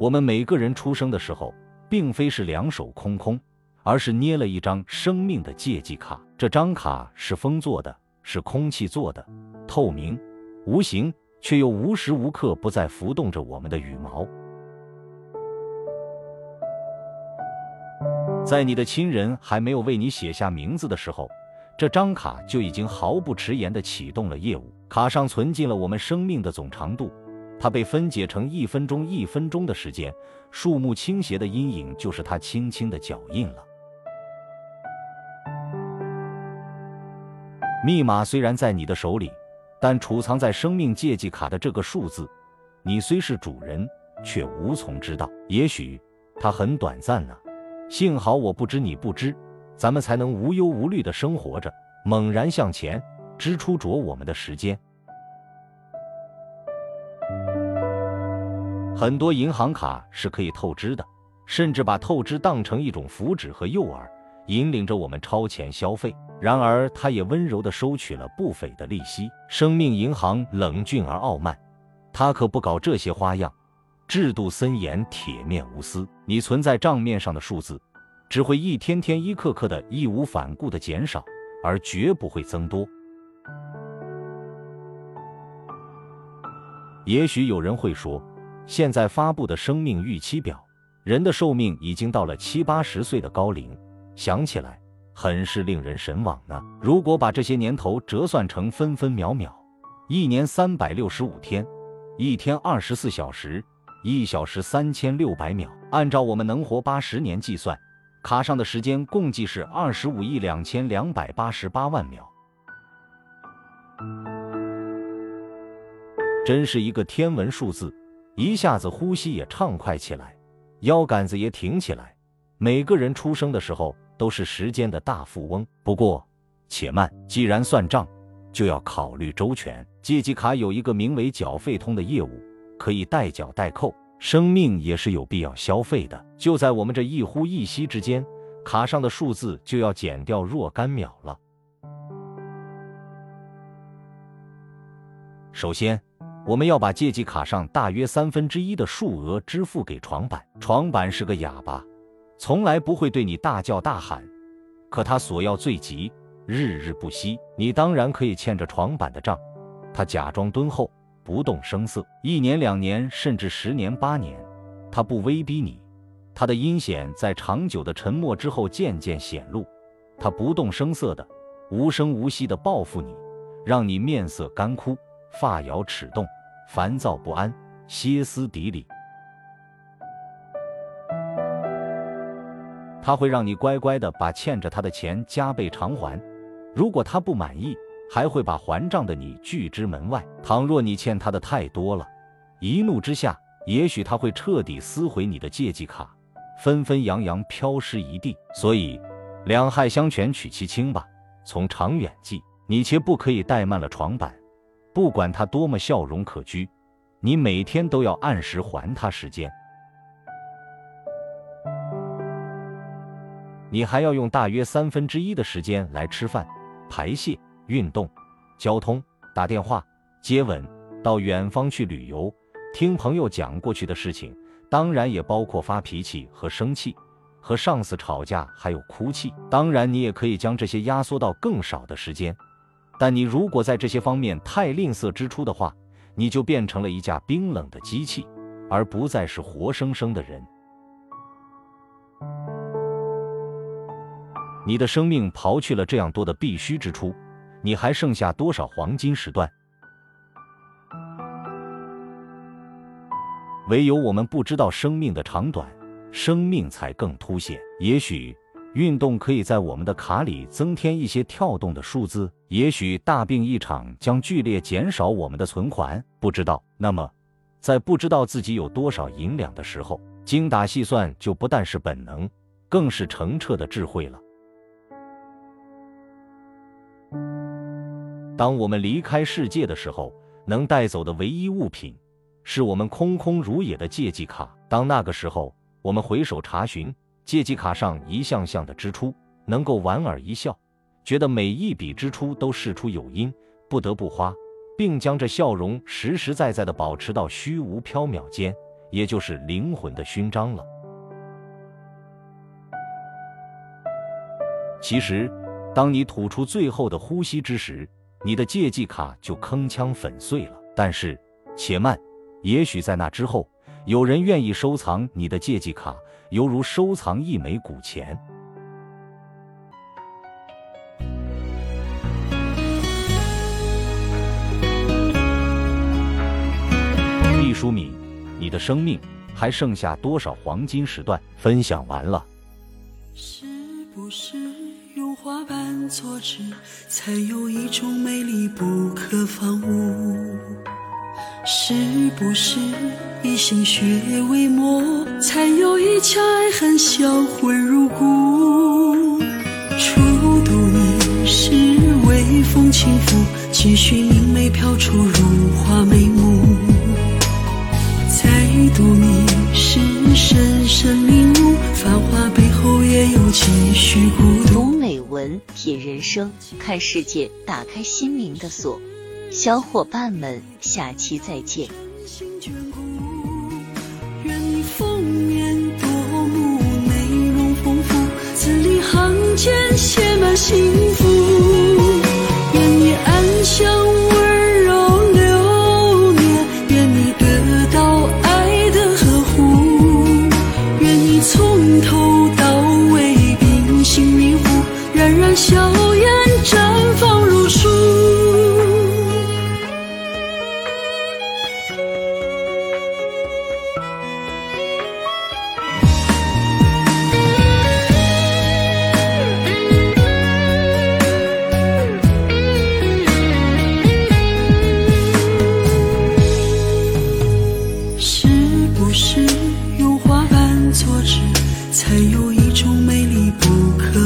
我们每个人出生的时候，并非是两手空空，而是捏了一张生命的借记卡。这张卡是风做的，是空气做的，透明、无形，却又无时无刻不在浮动着我们的羽毛。在你的亲人还没有为你写下名字的时候，这张卡就已经毫不迟延地启动了业务。卡上存进了我们生命的总长度。它被分解成一分钟一分钟的时间，树木倾斜的阴影就是它轻轻的脚印了。密码虽然在你的手里，但储藏在生命借记卡的这个数字，你虽是主人，却无从知道。也许它很短暂呢。幸好我不知，你不知，咱们才能无忧无虑的生活着，猛然向前，支出着我们的时间。很多银行卡是可以透支的，甚至把透支当成一种福祉和诱饵，引领着我们超前消费。然而，它也温柔地收取了不菲的利息。生命银行冷峻而傲慢，它可不搞这些花样，制度森严，铁面无私。你存在账面上的数字，只会一天天、一刻刻的义无反顾地减少，而绝不会增多。也许有人会说。现在发布的生命预期表，人的寿命已经到了七八十岁的高龄，想起来很是令人神往呢。如果把这些年头折算成分分秒秒，一年三百六十五天，一天二十四小时，一小时三千六百秒，按照我们能活八十年计算，卡上的时间共计是二十五亿两千两百八十八万秒，真是一个天文数字。一下子呼吸也畅快起来，腰杆子也挺起来。每个人出生的时候都是时间的大富翁。不过，且慢，既然算账，就要考虑周全。借记卡有一个名为缴费通的业务，可以代缴代扣。生命也是有必要消费的。就在我们这一呼一吸之间，卡上的数字就要减掉若干秒了。首先。我们要把借记卡上大约三分之一的数额支付给床板。床板是个哑巴，从来不会对你大叫大喊，可他索要最急，日日不息。你当然可以欠着床板的账。他假装敦厚，不动声色，一年两年，甚至十年八年，他不威逼你。他的阴险在长久的沉默之后渐渐显露。他不动声色的，无声无息的报复你，让你面色干枯。发摇齿动，烦躁不安，歇斯底里。他会让你乖乖的把欠着他的钱加倍偿还，如果他不满意，还会把还账的你拒之门外。倘若你欠他的太多了，一怒之下，也许他会彻底撕毁你的借记卡，纷纷扬扬飘失一地。所以，两害相权取其轻吧。从长远计，你且不可以怠慢了床板。不管他多么笑容可掬，你每天都要按时还他时间。你还要用大约三分之一的时间来吃饭、排泄、运动、交通、打电话、接吻、到远方去旅游、听朋友讲过去的事情，当然也包括发脾气和生气、和上司吵架，还有哭泣。当然，你也可以将这些压缩到更少的时间。但你如果在这些方面太吝啬支出的话，你就变成了一架冰冷的机器，而不再是活生生的人。你的生命刨去了这样多的必须支出，你还剩下多少黄金时段？唯有我们不知道生命的长短，生命才更凸显。也许。运动可以在我们的卡里增添一些跳动的数字，也许大病一场将剧烈减少我们的存款，不知道。那么，在不知道自己有多少银两的时候，精打细算就不但是本能，更是澄澈的智慧了。当我们离开世界的时候，能带走的唯一物品，是我们空空如也的借记卡。当那个时候，我们回首查询。借记卡上一项项的支出，能够莞尔一笑，觉得每一笔支出都事出有因，不得不花，并将这笑容实实在在的保持到虚无缥缈间，也就是灵魂的勋章了。其实，当你吐出最后的呼吸之时，你的借记卡就铿锵粉碎了。但是，且慢，也许在那之后，有人愿意收藏你的借记卡，犹如收藏一枚古钱。毕淑敏，你的生命还剩下多少黄金时段？分享完了。是不是花瓣做纸，才有一种美丽不可方物？是不是以心血为膜，才有一腔爱恨销魂入骨？初读你是微风轻拂，几许明媚飘出如花眉目。再读你是深深领悟，繁华背后也有几许孤独。读美文，品人生，看世界，打开心灵的锁。小伙伴们，下期再见。字里行间写满幸福。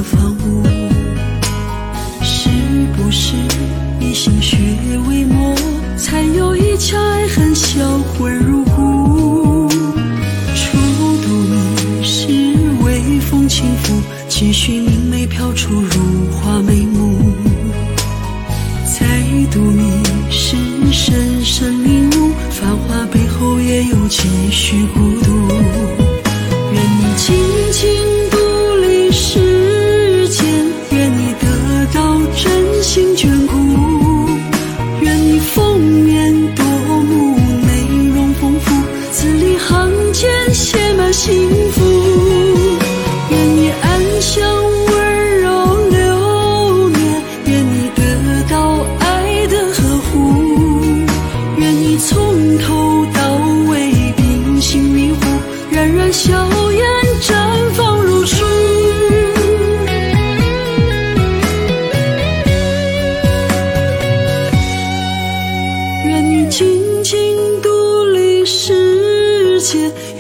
房屋？是不是以心血为墨，才有一腔爱恨销魂入骨？初读你是微风轻拂，几许明媚飘出如花眉目。再读你是深深领悟，繁华背后也有几许孤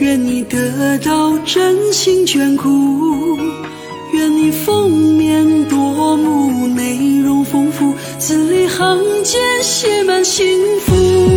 愿你得到真心眷顾，愿你封面夺目，内容丰富，字里行间写满幸福。